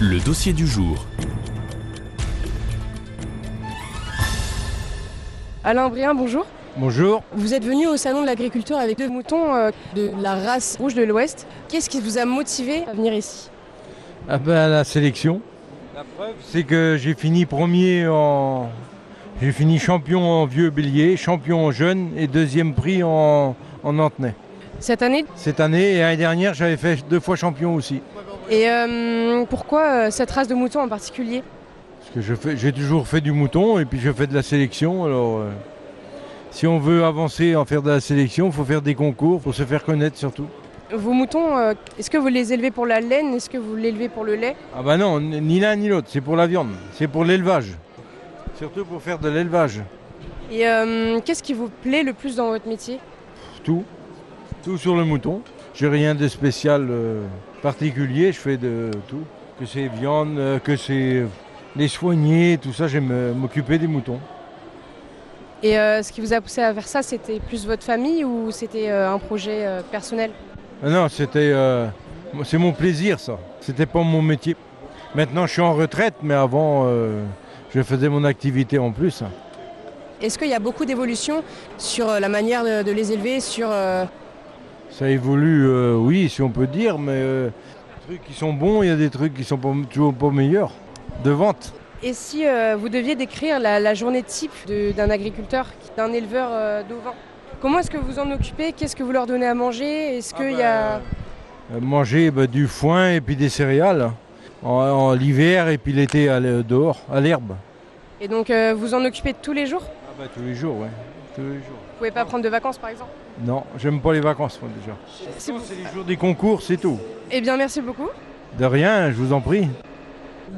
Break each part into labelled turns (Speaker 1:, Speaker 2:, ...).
Speaker 1: Le dossier du jour.
Speaker 2: Alain Brien, bonjour.
Speaker 3: Bonjour.
Speaker 2: Vous êtes venu au salon de l'agriculture avec deux moutons euh, de la race rouge de l'Ouest. Qu'est-ce qui vous a motivé à venir ici?
Speaker 3: Ah ben, la sélection. La preuve, c'est que j'ai fini premier en. J'ai fini champion en vieux bélier, champion en jeune et deuxième prix en, en Nantenay.
Speaker 2: Cette année?
Speaker 3: Cette année et l'année dernière, j'avais fait deux fois champion aussi.
Speaker 2: Et euh, pourquoi euh, cette race de moutons en particulier?
Speaker 3: Parce que je fais- j'ai toujours fait du mouton et puis je fais de la sélection. Alors, euh, si on veut avancer en faire de la sélection, il faut faire des concours, faut se faire connaître surtout.
Speaker 2: Vos moutons, euh, est-ce que vous les élevez pour la laine? Est-ce que vous l'élevez pour le lait?
Speaker 3: Ah bah non, ni l'un ni l'autre, c'est pour la viande, c'est pour l'élevage. Surtout pour faire de l'élevage.
Speaker 2: Et qu'est-ce qui vous plaît le plus dans votre métier?
Speaker 3: Tout. Tout sur le mouton. J'ai rien de spécial euh, particulier, je fais de tout. Que c'est viande, euh, que c'est les soigner, tout ça, j'aime m'occuper des moutons.
Speaker 2: Et euh, ce qui vous a poussé à faire ça, c'était plus votre famille ou c'était euh, un projet euh, personnel?
Speaker 3: Ah non, c'était. c'est mon plaisir ça. C'était pas mon métier. Maintenant je suis en retraite, mais avant je faisais mon activité en plus.
Speaker 2: Est-ce qu'il y a beaucoup d'évolution sur la manière de, de les élever, sur
Speaker 3: Ça évolue, euh, oui, si on peut dire, mais euh, des trucs qui sont bons, il y a des trucs qui sont pas, toujours pas meilleurs. De vente.
Speaker 2: Et si euh, vous deviez décrire la, la journée type d'un agriculteur, d'un éleveur euh, d'ovins, comment est-ce que vous en occupez? Qu'est-ce que vous leur donnez à manger? Est-ce qu'il y a...
Speaker 3: Euh, manger bah, du foin et puis des céréales en, en l'hiver et puis l'été dehors, à l'herbe.
Speaker 2: Et donc euh, vous en occupez tous les jours?
Speaker 3: Ah bah tous les jours, ouais. Tous les jours.
Speaker 2: Vous pouvez pas prendre de vacances par exemple
Speaker 3: Non, j'aime pas les vacances moi déjà.
Speaker 2: C'est
Speaker 3: C'est les jours des concours, c'est tout.
Speaker 2: Eh bien merci beaucoup.
Speaker 3: De rien, je vous en prie.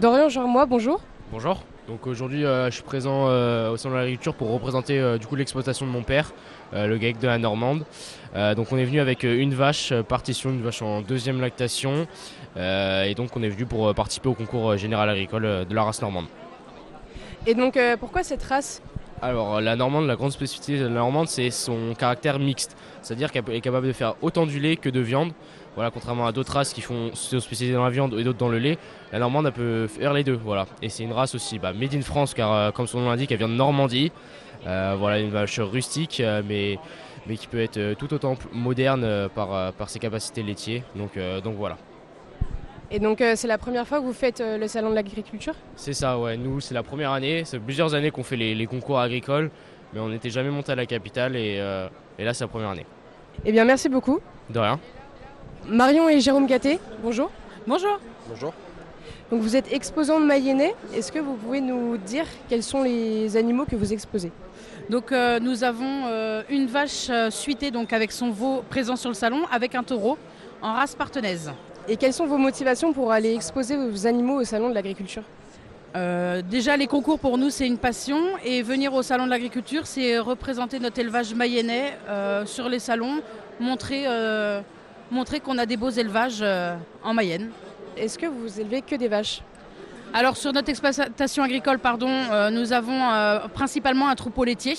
Speaker 2: Dorian moi bonjour.
Speaker 4: Bonjour. Donc aujourd'hui, euh, je suis présent euh, au salon de l'agriculture pour représenter euh, du coup l'exploitation de mon père, euh, le GAEC de la Normande. Euh, donc on est venu avec une vache partition, une vache en deuxième lactation, Euh, et donc on est venu pour participer au concours général agricole de la race normande.
Speaker 2: Et donc euh, pourquoi cette race
Speaker 4: Alors la normande, la grande spécificité de la normande, c'est son caractère mixte, c'est-à-dire qu'elle est capable de faire autant du lait que de viande. Voilà, contrairement à d'autres races qui font se spécialiser dans la viande et d'autres dans le lait, la normande elle peut faire les deux. Voilà, et c'est une race aussi bah, made in France car euh, comme son nom l'indique, elle vient de Normandie. Euh, voilà, une vache rustique, euh, mais qui peut être tout autant moderne par ses capacités laitières. Donc voilà.
Speaker 2: Et donc euh, c'est la première fois que vous faites euh, le salon de l'agriculture?
Speaker 4: C'est ça, ouais. Nous, c'est la première année. C'est plusieurs années qu'on fait les, les concours agricoles, mais on n'était jamais monté à la capitale et, euh, et là, c'est la première année.
Speaker 2: Eh bien merci beaucoup.
Speaker 4: De rien.
Speaker 2: Marion et Jérôme Caté, bonjour.
Speaker 5: Bonjour.
Speaker 6: Bonjour.
Speaker 2: Donc vous êtes exposant de Mayennais. Est-ce que vous pouvez nous dire quels sont les animaux que vous exposez?
Speaker 5: Donc euh, nous avons euh, une vache euh, suitée donc avec son veau présent sur le salon avec un taureau en race partenaise.
Speaker 2: Et quelles sont vos motivations pour aller exposer vos animaux au salon de l'agriculture
Speaker 5: Euh, déjà les concours pour nous c'est une passion et venir au salon de l'agriculture c'est représenter notre élevage mayennais euh, sur les salons, montrer, euh, montrer qu'on a des beaux élevages en Mayenne.
Speaker 2: Est-ce que vous élevez que des vaches?
Speaker 5: Alors sur notre exploitation agricole, pardon, nous avons principalement un troupeau laitier.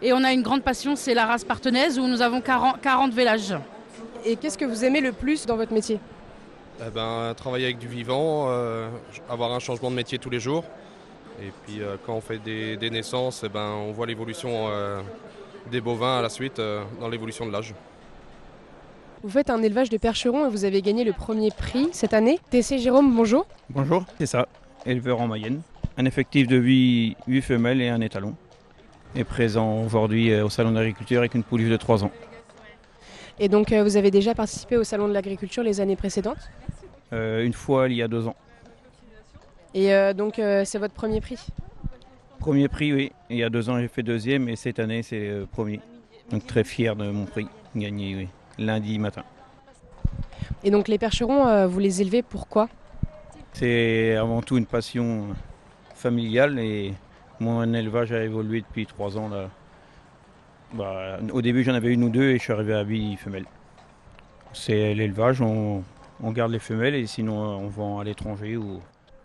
Speaker 5: Et on a une grande passion, c'est la race partenaise où nous avons 40, 40 vélages.
Speaker 2: Et qu'est-ce que vous aimez le plus dans votre métier
Speaker 6: Eh ben, travailler avec du vivant, euh, avoir un changement de métier tous les jours. Et puis euh, quand on fait des, des naissances, eh ben, on voit l'évolution euh, des bovins à la suite euh, dans l'évolution de l'âge.
Speaker 2: Vous faites un élevage de percherons et vous avez gagné le premier prix cette année. TC Jérôme, bonjour.
Speaker 7: Bonjour, c'est ça, éleveur en Mayenne. Un effectif de 8, femelles et un étalon. Est présent aujourd'hui au Salon d'agriculture avec une pouliche de 3 ans.
Speaker 2: Et donc euh, vous avez déjà participé au salon de l'agriculture les années précédentes.
Speaker 7: Euh, une fois il y a deux ans.
Speaker 2: Et euh, donc c'est votre premier prix.
Speaker 7: Premier prix, oui. Il y a deux ans j'ai fait deuxième et cette année c'est premier. Donc très fier de mon prix gagné, oui. Lundi matin.
Speaker 2: Et donc les percherons, vous les élevez pourquoi
Speaker 7: C'est avant tout une passion familiale et mon élevage a évolué depuis trois ans. Là. Bah, au début j'en avais une ou deux et je suis arrivé à 8 femelles. C'est l'élevage, on, on garde les femelles et sinon on vend à l'étranger. Ou...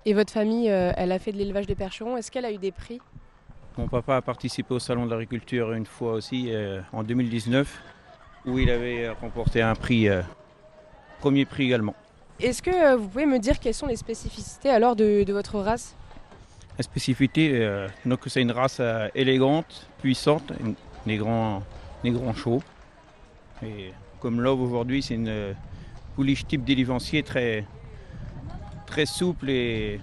Speaker 2: Et votre famille, euh, elle a fait de l'élevage de percherons. Est-ce qu'elle a eu des prix?
Speaker 7: Mon papa a participé au salon de l'agriculture une fois aussi euh, en 2019 où il avait remporté un prix, euh, premier prix également.
Speaker 2: Est-ce que euh, vous pouvez me dire quelles sont les spécificités alors de, de votre race?
Speaker 7: La spécificité, euh, donc c'est une race euh, élégante, puissante, des grands, des grands. Et comme l'Ove aujourd'hui, c'est une euh, pouliche type d'élivancier très, très souple et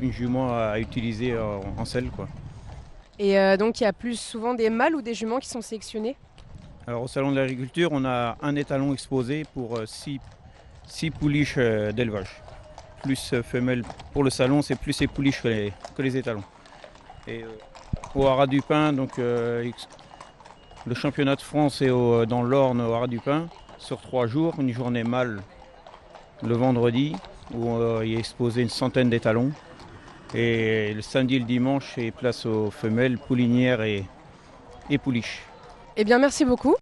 Speaker 7: une jument à utiliser en, en selle. Quoi.
Speaker 2: Et euh, donc il y a plus souvent des mâles ou des juments qui sont sélectionnés?
Speaker 7: Alors au Salon de l'Agriculture, on a un étalon exposé pour 6 pouliches euh, d'élevage. Plus euh, femelles pour le salon, c'est plus les pouliches que les, que les étalons. Et euh, au Haras du Pin, donc euh, le championnat de France est au- dans l'Orne au Haras du Pin sur trois jours, une journée mâle le vendredi où euh, il est exposé une centaine d'étalons. Et le samedi et le dimanche, c'est place aux femelles, poulinières et, et pouliches.
Speaker 2: Eh bien merci beaucoup.